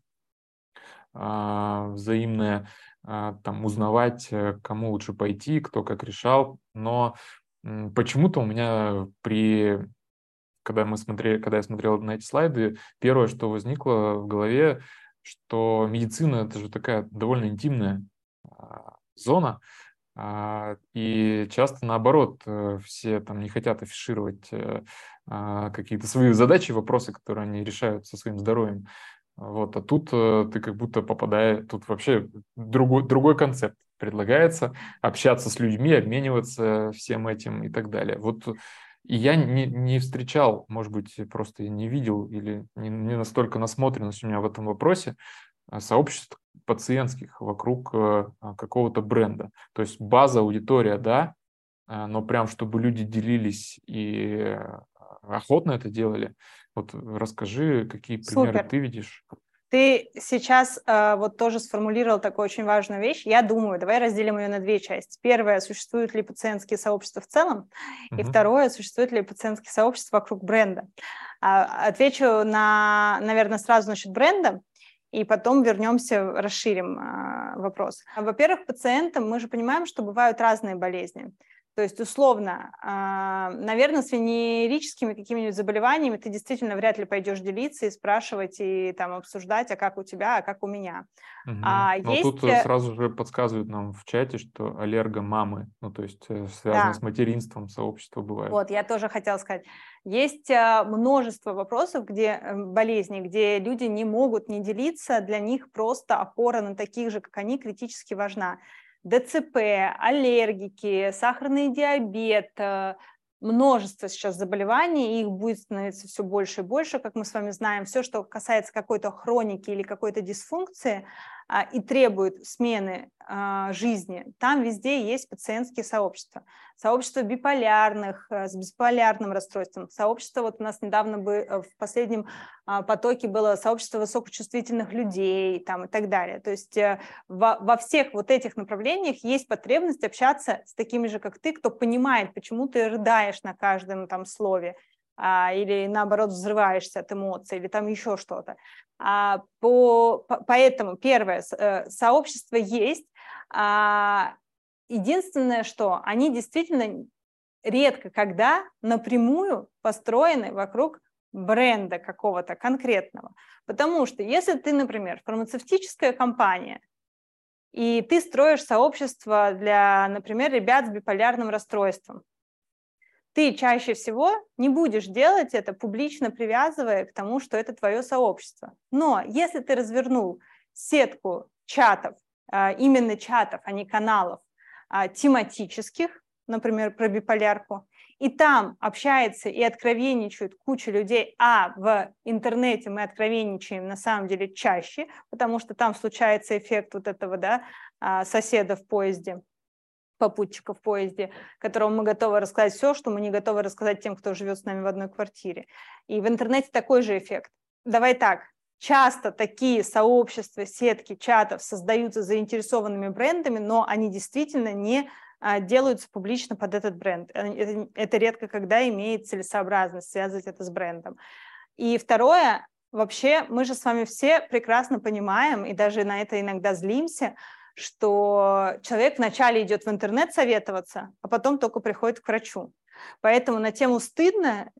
э, взаимная, там, узнавать, э, кому лучше пойти, кто как решал. Но почему-то у меня при когда мы смотрели, когда я смотрел на эти слайды, первое, что возникло в голове, что медицина это же такая довольно интимная а, зона, а, и часто наоборот э, все там не хотят афишировать э, а, какие-то свои задачи, вопросы, которые они решают со своим здоровьем. Вот, а тут э, ты как будто попадаешь, тут вообще другой, другой концепт предлагается, общаться с людьми, обмениваться всем этим и так далее. Вот и я не, не встречал, может быть, просто не видел или не, не настолько насмотренность у меня в этом вопросе а, сообществ пациентских вокруг э, а, какого-то бренда. То есть база, аудитория, да, а, но прям чтобы люди делились и охотно это делали. Вот расскажи, какие примеры Супер. ты видишь. Ты сейчас э, вот тоже сформулировал такую очень важную вещь. Я думаю, давай разделим ее на две части. Первое, существуют ли пациентские сообщества в целом, угу. и второе, существуют ли пациентские сообщества вокруг бренда. А, отвечу на, наверное, сразу насчет бренда и потом вернемся, расширим э, вопрос. Во-первых, пациентам мы же понимаем, что бывают разные болезни. То есть, условно, а, наверное, с венерическими какими-нибудь заболеваниями ты действительно вряд ли пойдешь делиться и спрашивать, и там обсуждать, а как у тебя, а как у меня. Угу. А Но есть... тут э, сразу же подсказывают нам в чате, что аллергомамы, ну то есть э, связано да. с материнством сообщества бывает. Вот, я тоже хотела сказать. Есть э, множество вопросов, где болезни, где люди не могут не делиться, для них просто опора на таких же, как они, критически важна. ДЦП, аллергики, сахарный диабет, э, множество сейчас заболеваний, их будет становиться все больше и больше, как мы с вами знаем. Все, что касается какой-то хроники или какой-то дисфункции, и требует смены а, жизни, там везде есть пациентские сообщества. Сообщество биполярных, э, с биполярным расстройством, сообщество, вот у нас недавно бы, э, в последнем а, потоке было сообщество высокочувствительных людей там, и так далее. То есть э, во, во всех вот этих направлениях есть потребность общаться с такими же, как ты, кто понимает, почему ты рыдаешь на каждом там слове, а, или наоборот взрываешься от эмоций, или там еще что-то. А, по, по, поэтому первое, э, сообщество есть. А, единственное, что они действительно редко когда напрямую построены вокруг бренда какого-то конкретного. Потому что если ты, например, фармацевтическая компания, и ты строишь сообщество для, например, ребят с биполярным расстройством, ты чаще всего не будешь делать это, публично привязывая к тому, что это твое сообщество. Но если ты развернул сетку чатов, а, именно чатов, а не каналов, а, тематических, например, про биполярку, и там общается и откровенничают куча людей, а в интернете мы откровенничаем на самом деле чаще, потому что там случается эффект вот этого да, а, соседа в поезде, попутчика в поезде, которому мы готовы рассказать все, что мы не готовы рассказать тем, кто живет с нами в одной квартире. И в интернете такой же эффект. Давай так, часто такие сообщества, сетки чатов создаются заинтересованными брендами, но они действительно не а, делаются публично под этот бренд. Э, это, это редко когда имеет целесообразность связывать это с брендом. И второе, вообще мы же с вами все прекрасно понимаем, и даже на это иногда злимся, что человек вначале идет в интернет советоваться, а потом только приходит к врачу. Поэтому на тему стыдно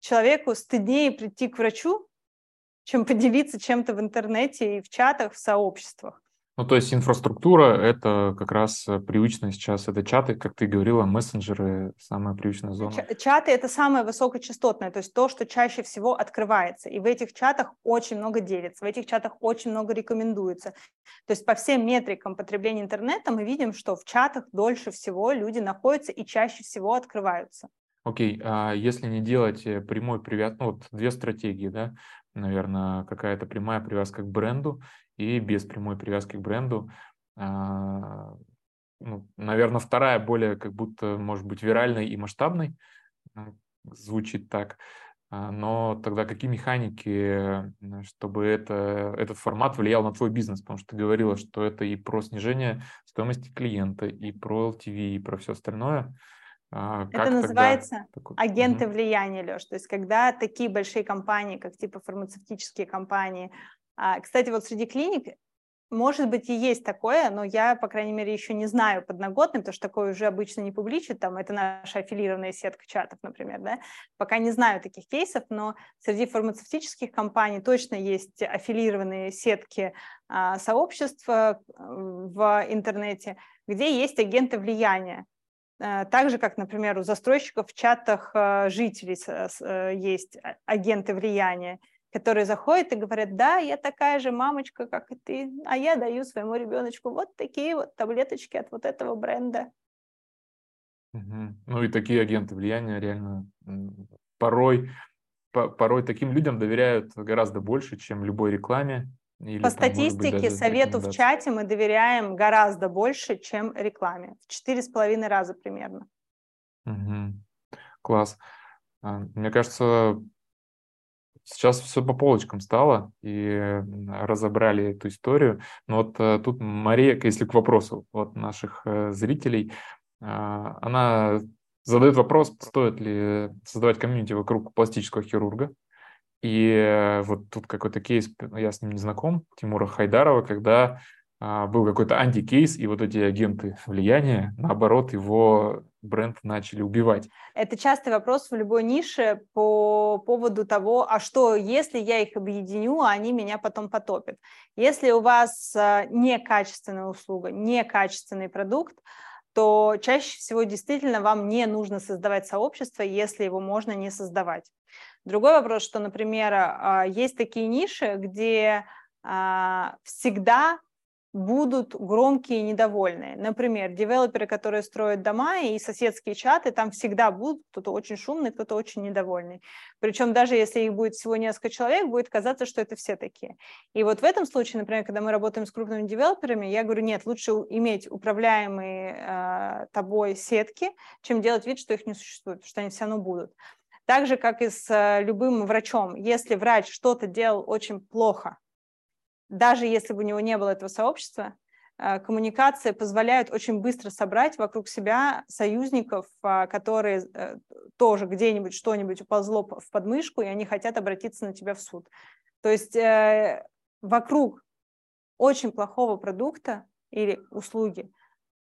человеку стыднее прийти к врачу, чем поделиться чем-то в интернете и в чатах, в сообществах. Ну, то есть инфраструктура — это как раз э, привычно сейчас. Это чаты, как ты говорила, мессенджеры — самая привычная зона. Чаты — это самое высокочастотное, то есть то, что чаще всего открывается. И в этих чатах очень много делится, в этих чатах очень много рекомендуется. То есть по всем метрикам потребления интернета мы видим, что в чатах дольше всего люди находятся и чаще всего открываются. Окей, а если не делать э, прямой привязки, ну вот две стратегии, да, наверное, какая-то прямая привязка к бренду и без прямой привязки к бренду. А, ну, наверное, вторая более как будто может быть виральной и масштабной, звучит так. а, но тогда какие механики, чтобы это, этот формат влиял на твой бизнес? Потому что ты говорила, что это и про снижение стоимости клиента, и про LTV, и про все остальное. А, как это называется тогда... агенты угу. влияния, Леш. То есть когда такие большие компании, как типа фармацевтические компании, кстати, вот среди клиник может быть, и есть такое, но я, по крайней мере, еще не знаю подноготным, потому что такое уже обычно не публичит, там, это наша аффилированная сетка чатов, например, да, пока не знаю таких кейсов, но среди фармацевтических компаний точно есть аффилированные сетки а, сообщества э, в интернете, где есть агенты влияния, э, так же, как, например, у застройщиков в чатах э, жителей есть а, агенты влияния, которые заходят и говорят, да, я такая же мамочка, как и ты, а я даю своему ребеночку вот такие вот таблеточки от вот этого бренда. Угу. Ну и такие агенты влияния реально порой, по, порой таким людям доверяют гораздо больше, чем любой рекламе. Или, По там, статистике, быть, совету в чате мы доверяем гораздо больше, чем рекламе. В четыре с половиной раза примерно. Угу. Класс. А, мне кажется, Сейчас все по полочкам стало, и разобрали эту историю. Но вот э, тут Мария, если к вопросу вот наших э, зрителей, а, она задает вопрос, стоит ли создавать комьюнити вокруг пластического хирурга. И э, вот тут какой-то кейс, я с ним не знаком, Тимура Хайдарова, когда а, был какой-то антикейс, и вот эти агенты влияния, наоборот, его бренд начали убивать. Это частый вопрос в любой нише по поводу того, а что, если я их объединю, а они меня потом потопят. Если у вас а, некачественная услуга, некачественный продукт, то чаще всего действительно вам не нужно создавать сообщество, если его можно не создавать. Другой вопрос, что, например, а, есть такие ниши, где всегда будут громкие и недовольные. Например, девелоперы, которые строят дома и соседские чаты, там всегда будут кто-то очень шумный, кто-то очень недовольный. Причем даже если их будет всего несколько человек, будет казаться, что это все такие. И вот в этом случае, например, когда мы работаем с крупными девелоперами, я говорю, нет, лучше иметь управляемые э, тобой сетки, чем делать вид, что их не существует, что они все равно будут. Так же, как и с э, любым врачом. Если врач что-то делал очень плохо, даже если бы у него не было этого сообщества, э, коммуникации позволяют очень быстро собрать вокруг себя союзников, а, которые э, тоже где-нибудь что-нибудь уползло в подмышку, и они хотят обратиться на тебя в суд. То есть э, вокруг очень плохого продукта или услуги,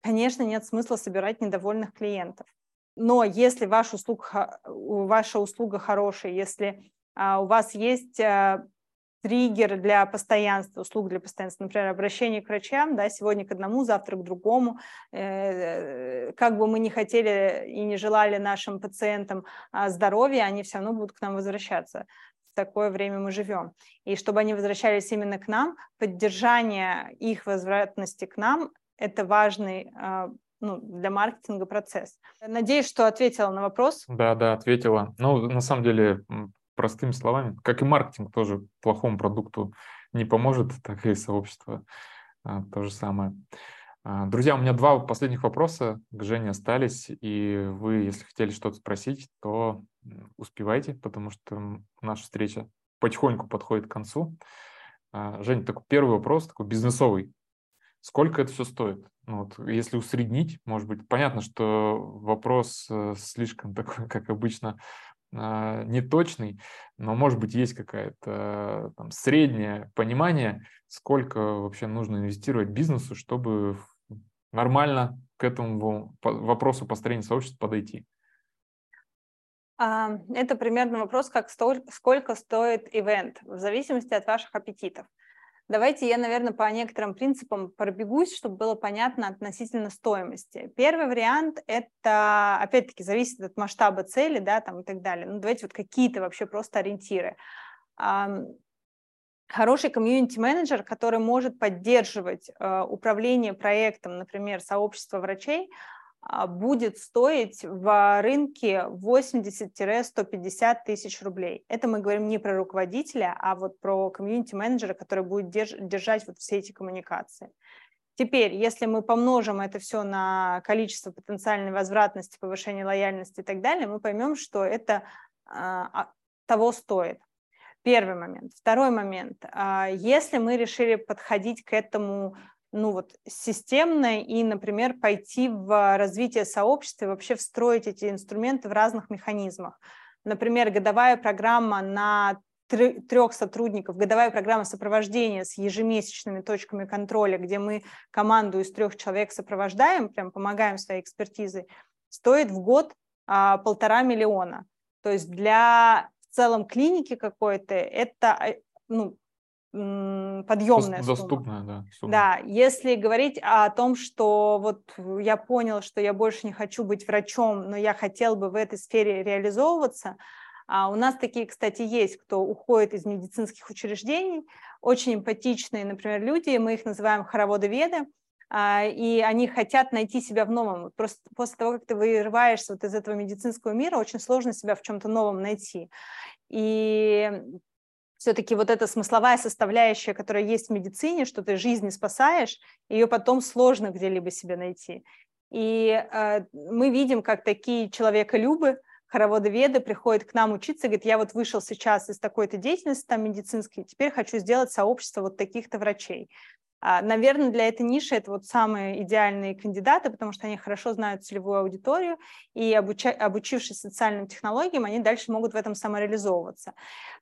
конечно, нет смысла собирать недовольных клиентов. Но если ваш услуг, ваша услуга хорошая, если а, у вас есть триггер для постоянства, услуг для постоянства, например, обращение к врачам, да, сегодня к одному, завтра к другому, э, как бы мы не хотели и не желали нашим пациентам а, здоровья, они все равно будут к нам возвращаться. В такое время мы живем. И чтобы они возвращались именно к нам, поддержание их возвратности к нам – это важный а, ну, для маркетинга процесс. Надеюсь, что ответила на вопрос. Да, да, ответила. Ну, на самом деле, простыми словами, как и маркетинг тоже плохому продукту не поможет, [LAUGHS] так и сообщество а, то же самое. А, друзья, у меня два последних вопроса к Жене остались, и вы, если хотели что-то спросить, то успевайте, потому что наша встреча потихоньку подходит к концу. А, Женя, такой первый вопрос, такой бизнесовый. Сколько это все стоит? Ну, вот, если усреднить, может быть, понятно, что вопрос э, слишком [LAUGHS] такой, как обычно, неточный, но, может быть, есть какая-то там, среднее понимание, сколько вообще нужно инвестировать бизнесу, чтобы нормально к этому вопросу построения сообщества подойти. А, это примерно вопрос, как сколько стоит ивент, в зависимости от ваших аппетитов. Давайте я, наверное, по некоторым принципам пробегусь, чтобы было понятно относительно стоимости. Первый вариант – это, опять-таки, зависит от масштаба цели, да, там и так далее. Ну, давайте вот какие-то вообще просто ориентиры. Хороший комьюнити-менеджер, который может поддерживать э, управление проектом, например, сообщества врачей, будет стоить в рынке 80-150 тысяч рублей. Это мы говорим не про руководителя, а вот про комьюнити-менеджера, который будет держать вот все эти коммуникации. Теперь, если мы помножим это все на количество потенциальной возвратности, повышения лояльности и так далее, мы поймем, что это а, а, того стоит. Первый момент. Второй момент. А, если мы решили подходить к этому ну вот системно и, например, пойти в развитие сообщества и вообще встроить эти инструменты в разных механизмах. Например, годовая программа на трех сотрудников, годовая программа сопровождения с ежемесячными точками контроля, где мы команду из трех человек сопровождаем, прям помогаем своей экспертизой, стоит в год а, полтора миллиона. То есть для целом клиники какой-то, это э, ну, подъемная Доступная, сумма. да. Сумма. Да, если говорить о том, что вот я понял, что я больше не хочу быть врачом, но я хотел бы в этой сфере реализовываться, а у нас такие, кстати, есть, кто уходит из медицинских учреждений, очень эмпатичные, например, люди, мы их называем хороводоведы, а, и они хотят найти себя в новом. Просто после того, как ты вырываешься вот из этого медицинского мира, очень сложно себя в чем-то новом найти. И все-таки вот эта смысловая составляющая, которая есть в медицине, что ты жизни спасаешь, ее потом сложно где-либо себе найти. И э, мы видим, как такие человеколюбы, хороводоведы приходят к нам учиться, говорят, я вот вышел сейчас из такой-то деятельности там медицинской, теперь хочу сделать сообщество вот таких-то врачей. А, Наверное, для этой ниши это вот самые идеальные кандидаты, потому что они хорошо знают целевую аудиторию, и обуча- обучившись социальным технологиям, они дальше могут в этом самореализовываться.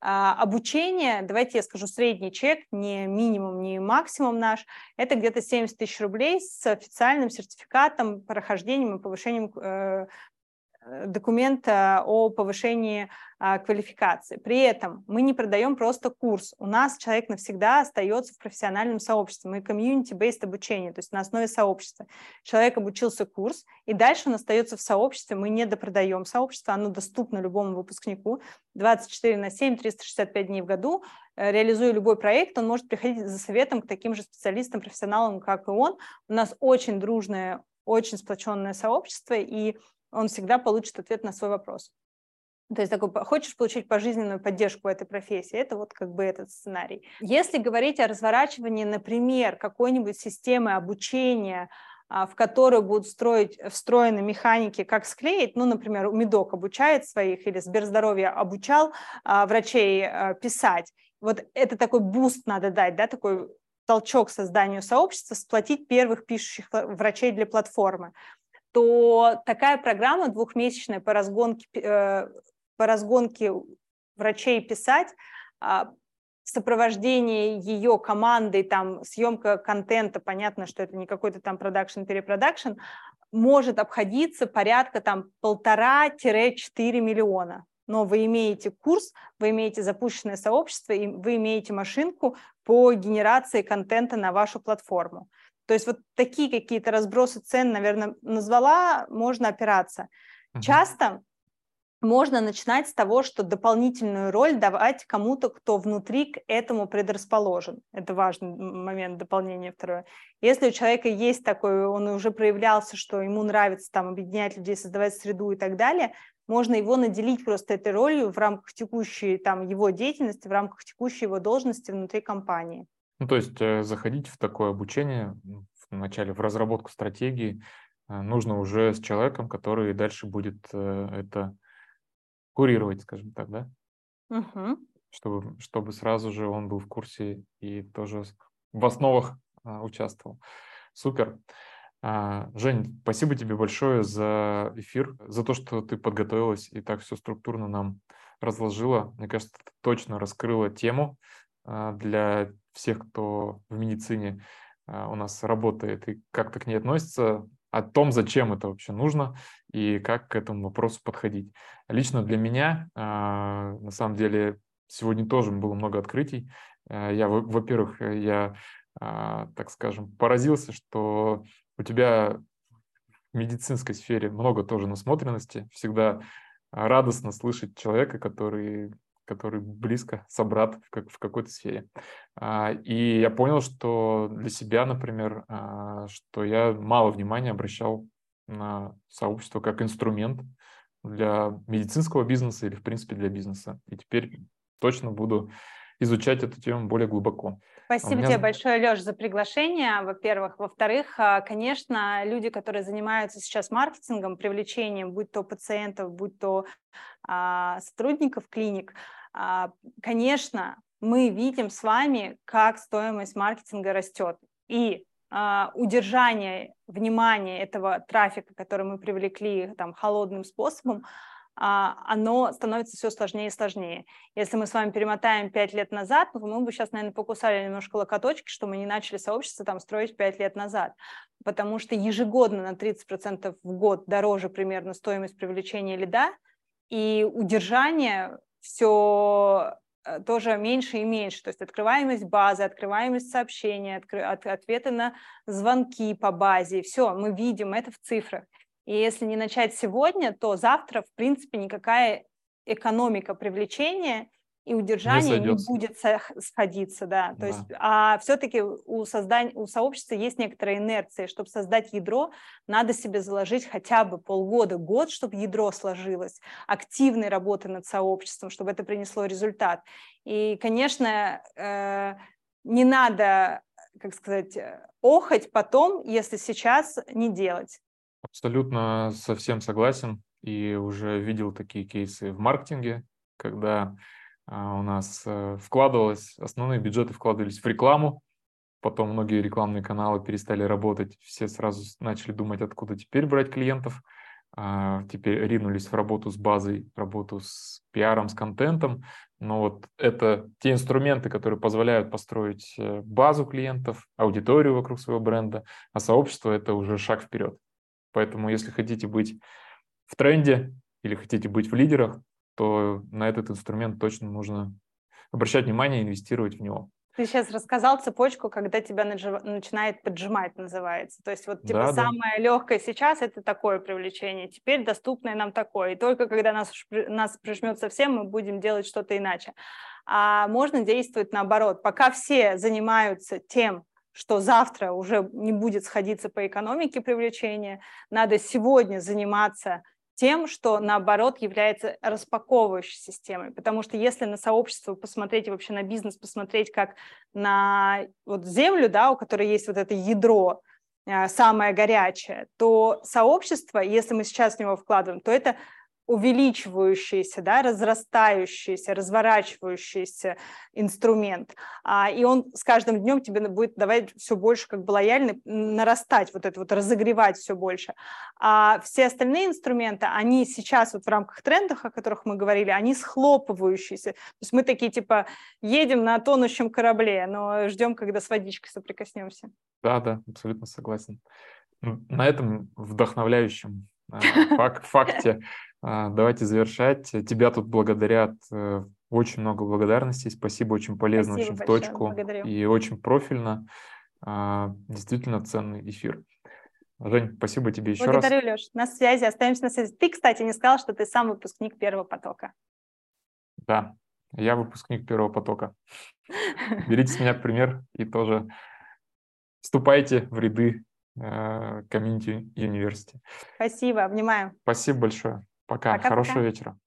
А, обучение, давайте я скажу, средний чек, не минимум, не максимум наш, это где-то 70 тысяч рублей с официальным сертификатом, прохождением и повышением э, документа о повышении а, квалификации. При этом мы не продаем просто курс. У нас человек навсегда остается в профессиональном сообществе. Мы community-based обучение, то есть на основе сообщества. Человек обучился курс, и дальше он остается в сообществе. Мы не допродаем сообщество, оно доступно любому выпускнику 24 на 7, 365 дней в году. Э, реализуя любой проект, он может приходить за советом к таким же специалистам, профессионалам, как и он. У нас очень дружное, очень сплоченное сообщество, и он всегда получит ответ на свой вопрос. То есть такой, хочешь получить пожизненную поддержку этой профессии, это вот как бы этот сценарий. Если говорить о разворачивании, например, какой-нибудь системы обучения, а, в которую будут строить, встроены механики, как склеить, ну, например, Медок обучает своих или Сберздоровье обучал а, врачей а, писать, вот это такой буст надо дать, да, такой толчок созданию сообщества, сплотить первых пишущих врачей для платформы то такая программа двухмесячная по разгонке, э, по разгонке врачей писать, а, сопровождение ее командой, там, съемка контента, понятно, что это не какой-то там продакшн-перепродакшн, может обходиться порядка там полтора-четыре миллиона. Но вы имеете курс, вы имеете запущенное сообщество, и вы имеете машинку по генерации контента на вашу платформу. То есть вот такие какие-то разбросы цен, наверное, назвала, можно опираться. Uh-huh. Часто можно начинать с того, что дополнительную роль давать кому-то, кто внутри к этому предрасположен. Это важный момент дополнения второе. Если у человека есть такой, он уже проявлялся, что ему нравится там объединять людей, создавать среду и так далее, можно его наделить просто этой ролью в рамках текущей там его деятельности, в рамках текущей его должности внутри компании. Ну, то есть э, заходить в такое обучение, вначале в разработку стратегии, э, нужно уже с человеком, который дальше будет э, это курировать, скажем так, да? Угу. Чтобы, чтобы сразу же он был в курсе и тоже в основах а, участвовал. Супер. А, Жень, спасибо тебе большое за эфир, за то, что ты подготовилась и так все структурно нам разложила. Мне кажется, ты точно раскрыла тему для всех, кто в медицине а, у нас работает и как-то к ней относится, о том, зачем это вообще нужно и как к этому вопросу подходить. Лично для меня, а, на самом деле, сегодня тоже было много открытий. А, я, во-первых, я, так скажем, поразился, что у тебя в медицинской сфере много тоже насмотренности. Всегда радостно слышать человека, который который близко собрат в, как, в какой-то сфере. А, и я понял, что для себя, например, а, что я мало внимания обращал на сообщество как инструмент для медицинского бизнеса или, в принципе, для бизнеса. И теперь точно буду изучать эту тему более глубоко. Спасибо меня... тебе большое, Леш, за приглашение, во-первых. Во-вторых, а, конечно, люди, которые занимаются сейчас маркетингом, привлечением, будь то пациентов, будь то а, сотрудников клиник, а, конечно, мы видим с вами, как стоимость маркетинга растет. И а, удержание внимания этого трафика, который мы привлекли там холодным способом, а, оно становится все сложнее и сложнее. Если мы с вами перемотаем 5 лет назад, то мы бы сейчас, наверное, покусали немножко локоточки, что мы не начали сообщество там строить 5 лет назад, потому что ежегодно на 30% в год дороже примерно стоимость привлечения лида, и удержание все э, тоже меньше и меньше. То есть открываемость базы, открываемость сообщений, откры, от, ответы на звонки по базе. Все, мы видим это в цифрах. И если не начать сегодня, то завтра, в принципе, никакая экономика привлечения и удержания не, не будет сходиться, да. То да. есть, а все-таки у создания, у сообщества есть некоторая инерция. Чтобы создать ядро, надо себе заложить хотя бы полгода, год, чтобы ядро сложилось, активной работы над сообществом, чтобы это принесло результат. И, конечно, э, не надо, как сказать, охать потом, если сейчас не делать. Абсолютно совсем согласен и уже видел такие кейсы в маркетинге, когда у нас э, вкладывалось, основные бюджеты вкладывались в рекламу, потом многие рекламные каналы перестали работать, все сразу начали думать, откуда теперь брать клиентов, а, теперь ринулись в работу с базой, работу с пиаром, с контентом, но вот это те инструменты, которые позволяют построить э, базу клиентов, аудиторию вокруг своего бренда, а сообщество – это уже шаг вперед. Поэтому если хотите быть в тренде или хотите быть в лидерах, то на этот инструмент точно нужно обращать внимание и инвестировать в него. Ты сейчас рассказал цепочку, когда тебя начинает поджимать, называется. То есть вот типа да, самое да. легкое сейчас это такое привлечение, теперь доступное нам такое. И только когда нас, нас прижмет совсем, мы будем делать что-то иначе. А можно действовать наоборот. Пока все занимаются тем, что завтра уже не будет сходиться по экономике привлечения, надо сегодня заниматься тем, что наоборот является распаковывающей системой. Потому что если на сообщество посмотреть и вообще на бизнес посмотреть как на вот землю, да, у которой есть вот это ядро, а, самое горячее, то сообщество, если мы сейчас в него вкладываем, то это увеличивающийся, да, разрастающийся, разворачивающийся инструмент. А, и он с каждым днем тебе будет давать все больше как бы лояльно, нарастать, вот это вот разогревать все больше. А все остальные инструменты, они сейчас вот в рамках трендов, о которых мы говорили, они схлопывающиеся. То есть мы такие типа едем на тонущем корабле, но ждем, когда с водичкой соприкоснемся. Да, да, абсолютно согласен. На этом вдохновляющем а, [LAUGHS] факте давайте завершать. Тебя тут благодарят. Э, очень много благодарностей. Спасибо, очень полезно, Спасибо очень большое. в точку Благодарю. и очень профильно. А, действительно ценный эфир. Жень, спасибо тебе еще Благодарю, раз. Благодарю, Леш. На связи, остаемся на связи. Ты, кстати, не сказал, что ты сам выпускник первого потока. Да, я выпускник первого потока. Берите с меня пример и тоже вступайте в ряды комьюнити э, университета. Спасибо, обнимаю. Спасибо большое. Пока. Пока Хорошего вечера.